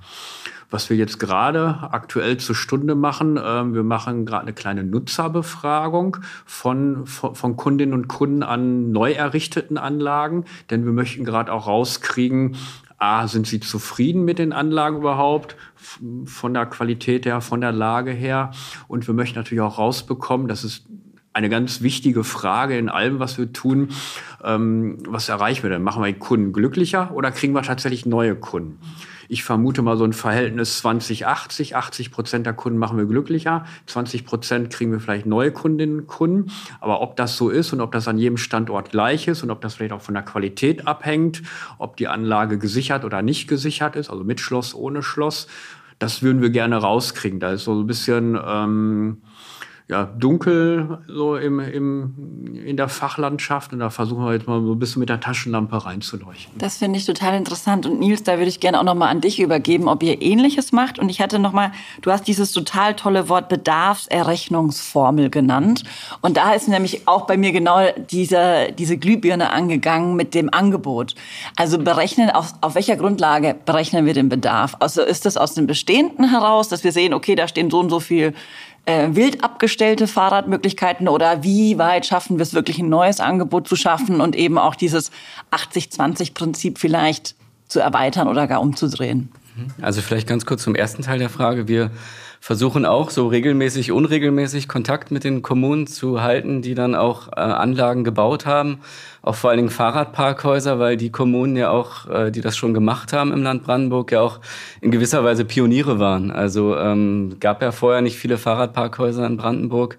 was wir jetzt gerade aktuell zur Stunde machen. Ähm, wir machen gerade eine kleine Nutzerbefragung von, von, von, Kundinnen und Kunden an neu errichteten Anlagen, denn wir möchten gerade auch rauskriegen, A, sind sie zufrieden mit den Anlagen überhaupt, von der Qualität her, von der Lage her. Und wir möchten natürlich auch rausbekommen, das ist eine ganz wichtige Frage in allem, was wir tun. ähm, was erreichen wir denn? Machen wir die Kunden glücklicher oder kriegen wir tatsächlich neue Kunden? Ich vermute mal so ein Verhältnis 20-80. 80 Prozent der Kunden machen wir glücklicher. 20 Prozent kriegen wir vielleicht neue Kundinnen und Kunden. Aber ob das so ist und ob das an jedem Standort gleich ist und ob das vielleicht auch von der Qualität abhängt, ob die Anlage gesichert oder nicht gesichert ist, also mit Schloss, ohne Schloss, das würden wir gerne rauskriegen. Da ist so ein bisschen ähm, ja, dunkel so im, im, in der Fachlandschaft und da versuchen wir jetzt mal so ein bisschen mit der Taschenlampe reinzuleuchten. Das finde ich total interessant und Nils, da würde ich gerne auch noch mal an dich übergeben, ob ihr Ähnliches macht und ich hatte noch mal, du hast dieses total tolle Wort Bedarfserrechnungsformel genannt und da ist nämlich auch bei mir genau diese, diese Glühbirne angegangen mit dem Angebot. Also berechnen, auf, auf welcher Grundlage berechnen wir den Bedarf? Also ist das aus dem Bestehenden heraus, dass wir sehen, okay, da stehen so und so viel äh, wild abgestellte Fahrradmöglichkeiten oder wie weit schaffen wir es wirklich ein neues Angebot zu schaffen und eben auch dieses 80-20-Prinzip vielleicht zu erweitern oder gar umzudrehen? Also vielleicht ganz kurz zum ersten Teil der Frage. Wir versuchen auch so regelmäßig, unregelmäßig Kontakt mit den Kommunen zu halten, die dann auch äh, Anlagen gebaut haben. Auch vor allen Dingen Fahrradparkhäuser, weil die Kommunen ja auch, äh, die das schon gemacht haben im Land Brandenburg, ja auch in gewisser Weise Pioniere waren. Also ähm, gab ja vorher nicht viele Fahrradparkhäuser in Brandenburg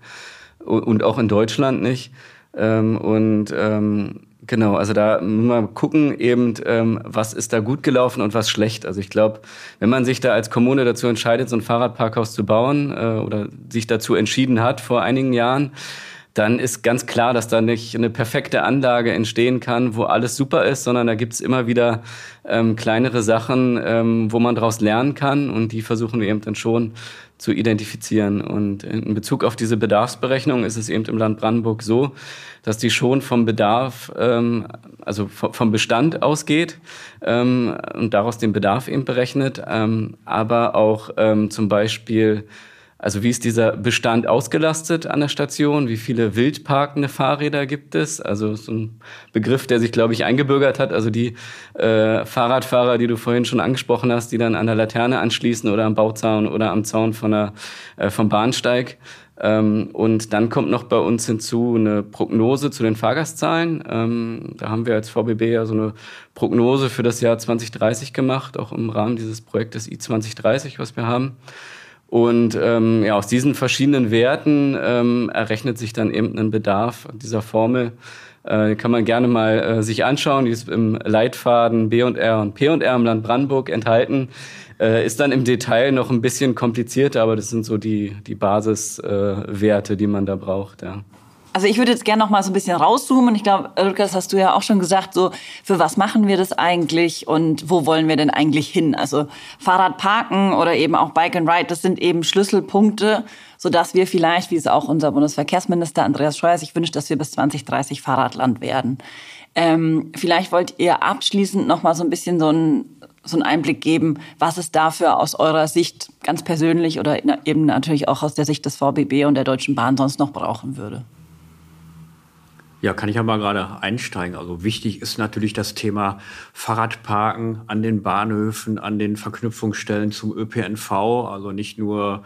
und auch in Deutschland nicht. Ähm, und ähm, Genau, also da muss man gucken, eben, ähm, was ist da gut gelaufen und was schlecht. Also ich glaube, wenn man sich da als Kommune dazu entscheidet, so ein Fahrradparkhaus zu bauen äh, oder sich dazu entschieden hat vor einigen Jahren, dann ist ganz klar, dass da nicht eine perfekte Anlage entstehen kann, wo alles super ist, sondern da gibt's immer wieder ähm, kleinere Sachen, ähm, wo man daraus lernen kann und die versuchen wir eben dann schon zu identifizieren. Und in Bezug auf diese Bedarfsberechnung ist es eben im Land Brandenburg so, dass die schon vom Bedarf, ähm, also vom Bestand ausgeht ähm, und daraus den Bedarf eben berechnet, ähm, aber auch ähm, zum Beispiel also wie ist dieser Bestand ausgelastet an der Station? Wie viele wildparkende Fahrräder gibt es? Also so ein Begriff, der sich, glaube ich, eingebürgert hat. Also die äh, Fahrradfahrer, die du vorhin schon angesprochen hast, die dann an der Laterne anschließen oder am Bauzaun oder am Zaun von der, äh, vom Bahnsteig. Ähm, und dann kommt noch bei uns hinzu eine Prognose zu den Fahrgastzahlen. Ähm, da haben wir als VBB ja so eine Prognose für das Jahr 2030 gemacht, auch im Rahmen dieses Projektes I2030, was wir haben. Und ähm, ja, aus diesen verschiedenen Werten ähm, errechnet sich dann eben ein Bedarf dieser Formel. Äh, kann man gerne mal äh, sich anschauen. Die ist im Leitfaden B und R und P und R im Land Brandenburg enthalten. Äh, ist dann im Detail noch ein bisschen komplizierter, aber das sind so die, die Basiswerte, äh, die man da braucht. Ja. Also ich würde jetzt gerne noch mal so ein bisschen rauszoomen. Ich glaube, Lukas, hast du ja auch schon gesagt, so für was machen wir das eigentlich und wo wollen wir denn eigentlich hin? Also Fahrrad parken oder eben auch Bike and Ride, das sind eben Schlüsselpunkte, so dass wir vielleicht, wie es auch unser Bundesverkehrsminister Andreas Scheuer sich wünscht, dass wir bis 2030 Fahrradland werden. Ähm, vielleicht wollt ihr abschließend noch mal so ein bisschen so ein so einen Einblick geben, was es dafür aus eurer Sicht ganz persönlich oder eben natürlich auch aus der Sicht des VBB und der Deutschen Bahn sonst noch brauchen würde. Ja, kann ich aber gerade einsteigen. Also wichtig ist natürlich das Thema Fahrradparken an den Bahnhöfen, an den Verknüpfungsstellen zum ÖPNV. Also nicht nur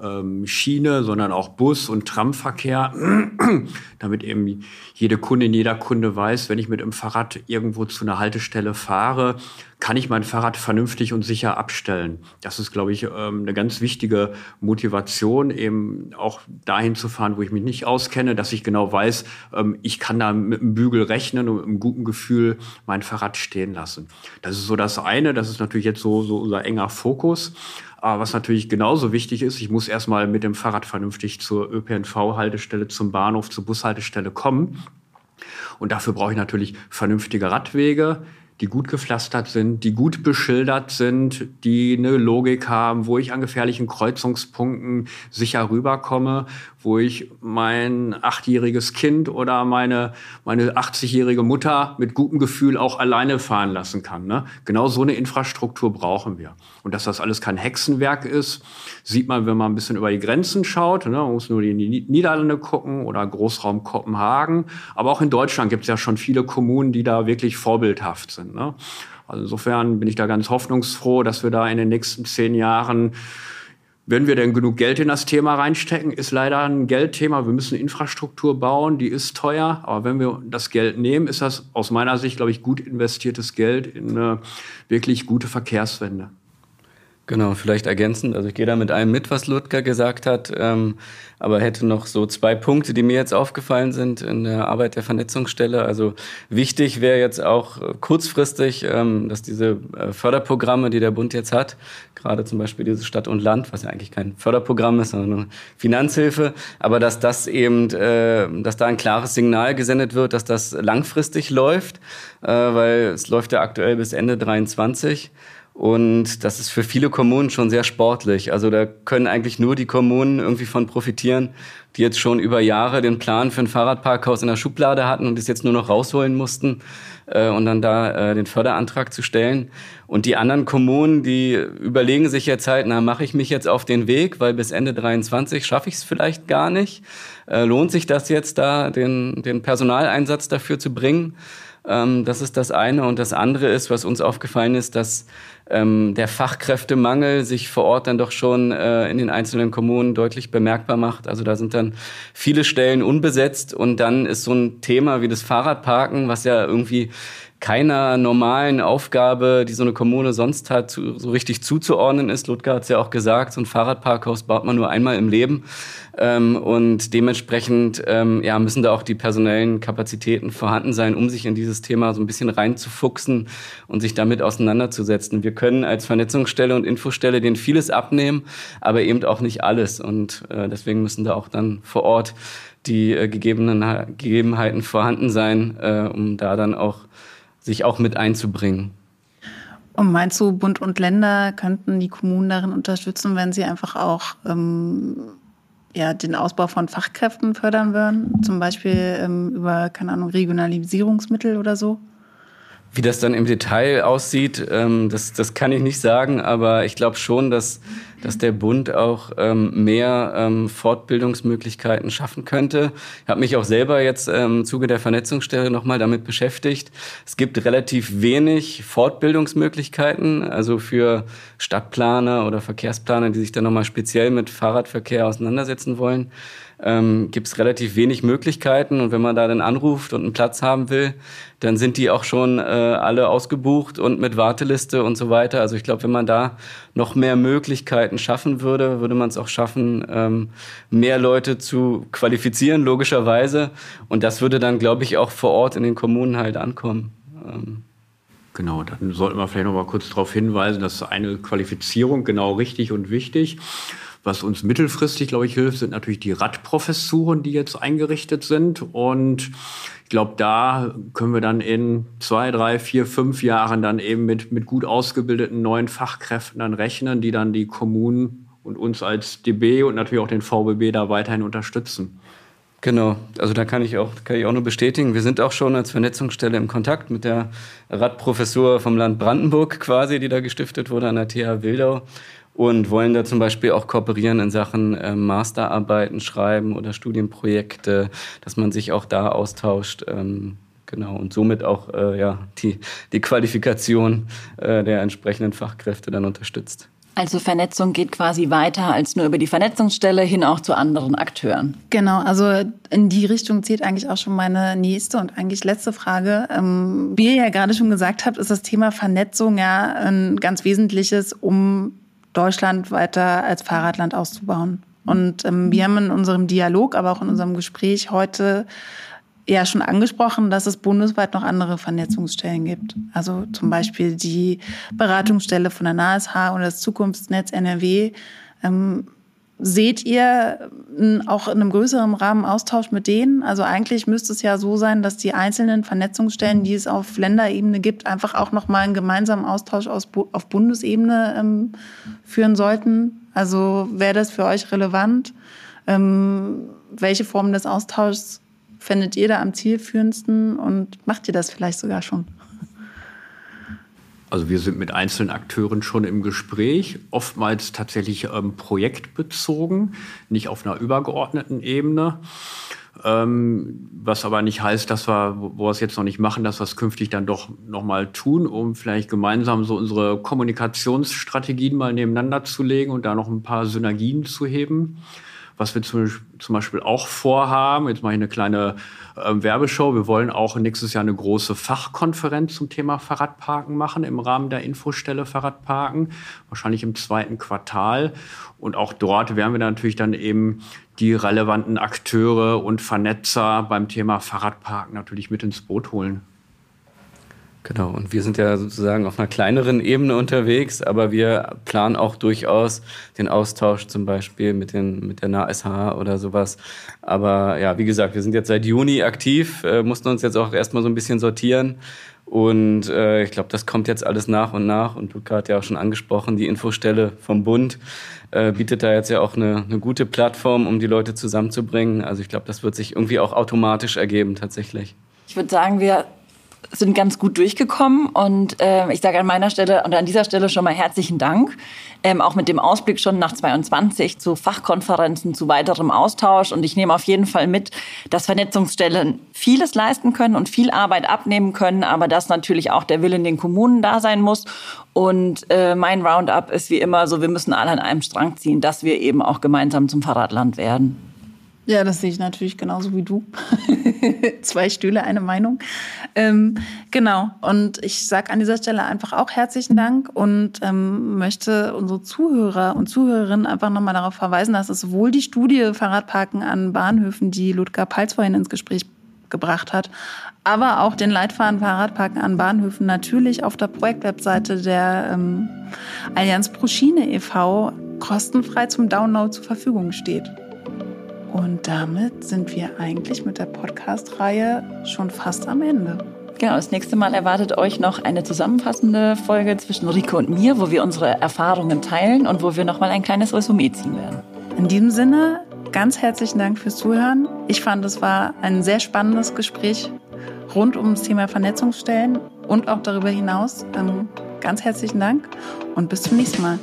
ähm, Schiene, sondern auch Bus- und Tramverkehr, [clears throat] damit eben jede Kundin, jeder Kunde weiß, wenn ich mit dem Fahrrad irgendwo zu einer Haltestelle fahre, kann ich mein Fahrrad vernünftig und sicher abstellen. Das ist, glaube ich, ähm, eine ganz wichtige Motivation, eben auch dahin zu fahren, wo ich mich nicht auskenne, dass ich genau weiß, ähm, ich kann da mit einem Bügel rechnen und mit einem guten Gefühl mein Fahrrad stehen lassen. Das ist so das eine, das ist natürlich jetzt so, so unser enger Fokus. Aber was natürlich genauso wichtig ist, ich muss erstmal mit dem Fahrrad vernünftig zur ÖPNV-Haltestelle, zum Bahnhof, zur Bushaltestelle kommen. Und dafür brauche ich natürlich vernünftige Radwege, die gut gepflastert sind, die gut beschildert sind, die eine Logik haben, wo ich an gefährlichen Kreuzungspunkten sicher rüberkomme, wo ich mein achtjähriges Kind oder meine, meine 80-jährige Mutter mit gutem Gefühl auch alleine fahren lassen kann. Ne? Genau so eine Infrastruktur brauchen wir. Und dass das alles kein Hexenwerk ist, sieht man, wenn man ein bisschen über die Grenzen schaut. Ne? Man muss nur in die Niederlande gucken oder Großraum Kopenhagen. Aber auch in Deutschland gibt es ja schon viele Kommunen, die da wirklich vorbildhaft sind. Ne? Also insofern bin ich da ganz hoffnungsfroh, dass wir da in den nächsten zehn Jahren wenn wir denn genug Geld in das Thema reinstecken, ist leider ein Geldthema. Wir müssen Infrastruktur bauen, die ist teuer. Aber wenn wir das Geld nehmen, ist das aus meiner Sicht, glaube ich, gut investiertes Geld in eine wirklich gute Verkehrswende. Genau, vielleicht ergänzend. Also ich gehe da mit allem mit, was Ludger gesagt hat, ähm, aber hätte noch so zwei Punkte, die mir jetzt aufgefallen sind in der Arbeit der Vernetzungsstelle. Also wichtig wäre jetzt auch kurzfristig, ähm, dass diese äh, Förderprogramme, die der Bund jetzt hat, gerade zum Beispiel diese Stadt und Land, was ja eigentlich kein Förderprogramm ist, sondern Finanzhilfe, aber dass das eben, äh, dass da ein klares Signal gesendet wird, dass das langfristig läuft, äh, weil es läuft ja aktuell bis Ende 23. Und das ist für viele Kommunen schon sehr sportlich. Also da können eigentlich nur die Kommunen irgendwie von profitieren, die jetzt schon über Jahre den Plan für ein Fahrradparkhaus in der Schublade hatten und es jetzt nur noch rausholen mussten äh, und dann da äh, den Förderantrag zu stellen. Und die anderen Kommunen, die überlegen sich jetzt halt, na, mache ich mich jetzt auf den Weg, weil bis Ende 23 schaffe ich es vielleicht gar nicht. Äh, lohnt sich das jetzt da, den, den Personaleinsatz dafür zu bringen? Ähm, das ist das eine. Und das andere ist, was uns aufgefallen ist, dass ähm, der Fachkräftemangel sich vor Ort dann doch schon äh, in den einzelnen Kommunen deutlich bemerkbar macht. Also da sind dann viele Stellen unbesetzt und dann ist so ein Thema wie das Fahrradparken, was ja irgendwie keiner normalen Aufgabe, die so eine Kommune sonst hat, zu, so richtig zuzuordnen ist. Ludger hat es ja auch gesagt, so ein Fahrradparkhaus baut man nur einmal im Leben. Ähm, und dementsprechend ähm, ja, müssen da auch die personellen Kapazitäten vorhanden sein, um sich in dieses Thema so ein bisschen reinzufuchsen und sich damit auseinanderzusetzen. Wir können als Vernetzungsstelle und Infostelle denen vieles abnehmen, aber eben auch nicht alles. Und äh, deswegen müssen da auch dann vor Ort die äh, gegebenen Gegebenheiten vorhanden sein, äh, um da dann auch sich auch mit einzubringen. Und meinst du, Bund und Länder könnten die Kommunen darin unterstützen, wenn sie einfach auch ähm, ja, den Ausbau von Fachkräften fördern würden? Zum Beispiel ähm, über, keine Ahnung, Regionalisierungsmittel oder so? Wie das dann im Detail aussieht, ähm, das, das kann ich nicht sagen, aber ich glaube schon, dass dass der Bund auch ähm, mehr ähm, Fortbildungsmöglichkeiten schaffen könnte. Ich habe mich auch selber jetzt ähm, im Zuge der Vernetzungsstelle nochmal damit beschäftigt. Es gibt relativ wenig Fortbildungsmöglichkeiten, also für Stadtplaner oder Verkehrsplaner, die sich dann nochmal speziell mit Fahrradverkehr auseinandersetzen wollen ähm, gibt es relativ wenig Möglichkeiten. Und wenn man da dann anruft und einen Platz haben will, dann sind die auch schon äh, alle ausgebucht und mit Warteliste und so weiter. Also ich glaube, wenn man da noch mehr Möglichkeiten schaffen würde, würde man es auch schaffen, ähm, mehr Leute zu qualifizieren, logischerweise. Und das würde dann, glaube ich, auch vor Ort in den Kommunen halt ankommen. Ähm. Genau, dann sollten wir vielleicht noch mal kurz darauf hinweisen, dass eine Qualifizierung genau richtig und wichtig. Was uns mittelfristig, glaube ich, hilft, sind natürlich die Radprofessuren, die jetzt eingerichtet sind. Und ich glaube, da können wir dann in zwei, drei, vier, fünf Jahren dann eben mit, mit gut ausgebildeten neuen Fachkräften dann rechnen, die dann die Kommunen und uns als DB und natürlich auch den VBB da weiterhin unterstützen. Genau, also da kann ich auch, kann ich auch nur bestätigen. Wir sind auch schon als Vernetzungsstelle im Kontakt mit der Radprofessur vom Land Brandenburg quasi, die da gestiftet wurde an der TH Wildau und wollen da zum Beispiel auch kooperieren in Sachen äh, Masterarbeiten schreiben oder Studienprojekte, dass man sich auch da austauscht. Ähm, genau, und somit auch äh, ja, die, die Qualifikation äh, der entsprechenden Fachkräfte dann unterstützt. Also Vernetzung geht quasi weiter als nur über die Vernetzungsstelle hin auch zu anderen Akteuren. Genau, also in die Richtung zählt eigentlich auch schon meine nächste und eigentlich letzte Frage. Ähm, wie ihr ja gerade schon gesagt habt, ist das Thema Vernetzung ja ein ganz wesentliches, um Deutschland weiter als Fahrradland auszubauen. Und ähm, wir haben in unserem Dialog, aber auch in unserem Gespräch heute ja schon angesprochen, dass es bundesweit noch andere Vernetzungsstellen gibt. Also zum Beispiel die Beratungsstelle von der NASH oder das Zukunftsnetz NRW. Ähm, Seht ihr auch in einem größeren Rahmen Austausch mit denen? Also eigentlich müsste es ja so sein, dass die einzelnen Vernetzungsstellen, die es auf Länderebene gibt, einfach auch nochmal einen gemeinsamen Austausch auf Bundesebene ähm, führen sollten. Also wäre das für euch relevant? Ähm, welche Formen des Austauschs findet ihr da am zielführendsten und macht ihr das vielleicht sogar schon? Also wir sind mit einzelnen Akteuren schon im Gespräch, oftmals tatsächlich ähm, projektbezogen, nicht auf einer übergeordneten Ebene. Ähm, was aber nicht heißt, dass wir, wo wir es jetzt noch nicht machen, dass wir es künftig dann doch nochmal tun, um vielleicht gemeinsam so unsere Kommunikationsstrategien mal nebeneinander zu legen und da noch ein paar Synergien zu heben. Was wir zum, zum Beispiel auch vorhaben, jetzt mache ich eine kleine äh, Werbeshow. Wir wollen auch nächstes Jahr eine große Fachkonferenz zum Thema Fahrradparken machen im Rahmen der Infostelle Fahrradparken, wahrscheinlich im zweiten Quartal. Und auch dort werden wir natürlich dann eben die relevanten Akteure und Vernetzer beim Thema Fahrradparken natürlich mit ins Boot holen. Genau, und wir sind ja sozusagen auf einer kleineren Ebene unterwegs, aber wir planen auch durchaus den Austausch zum Beispiel mit, den, mit der NASH oder sowas. Aber ja, wie gesagt, wir sind jetzt seit Juni aktiv, äh, mussten uns jetzt auch erstmal so ein bisschen sortieren. Und äh, ich glaube, das kommt jetzt alles nach und nach. Und Luca hat ja auch schon angesprochen, die Infostelle vom Bund äh, bietet da jetzt ja auch eine, eine gute Plattform, um die Leute zusammenzubringen. Also ich glaube, das wird sich irgendwie auch automatisch ergeben tatsächlich. Ich würde sagen, wir sind ganz gut durchgekommen und äh, ich sage an meiner Stelle und an dieser Stelle schon mal herzlichen Dank. Ähm, auch mit dem Ausblick schon nach 22 zu Fachkonferenzen, zu weiterem Austausch. Und ich nehme auf jeden Fall mit, dass Vernetzungsstellen vieles leisten können und viel Arbeit abnehmen können, aber dass natürlich auch der Wille in den Kommunen da sein muss. Und äh, mein Roundup ist wie immer so, wir müssen alle an einem Strang ziehen, dass wir eben auch gemeinsam zum Fahrradland werden. Ja, das sehe ich natürlich genauso wie du. [laughs] Zwei Stühle, eine Meinung. Ähm, genau. Und ich sage an dieser Stelle einfach auch herzlichen Dank und ähm, möchte unsere Zuhörer und Zuhörerinnen einfach nochmal darauf verweisen, dass es sowohl die Studie Fahrradparken an Bahnhöfen, die Ludger Palz vorhin ins Gespräch gebracht hat, aber auch den Leitfaden Fahrradparken an Bahnhöfen natürlich auf der Projektwebseite der ähm, Allianz Proschine e.V. kostenfrei zum Download zur Verfügung steht. Und damit sind wir eigentlich mit der Podcast-Reihe schon fast am Ende. Genau, das nächste Mal erwartet euch noch eine zusammenfassende Folge zwischen Rico und mir, wo wir unsere Erfahrungen teilen und wo wir nochmal ein kleines Resümee ziehen werden. In diesem Sinne, ganz herzlichen Dank fürs Zuhören. Ich fand, es war ein sehr spannendes Gespräch rund ums Thema Vernetzungsstellen und auch darüber hinaus. Ähm, ganz herzlichen Dank und bis zum nächsten Mal.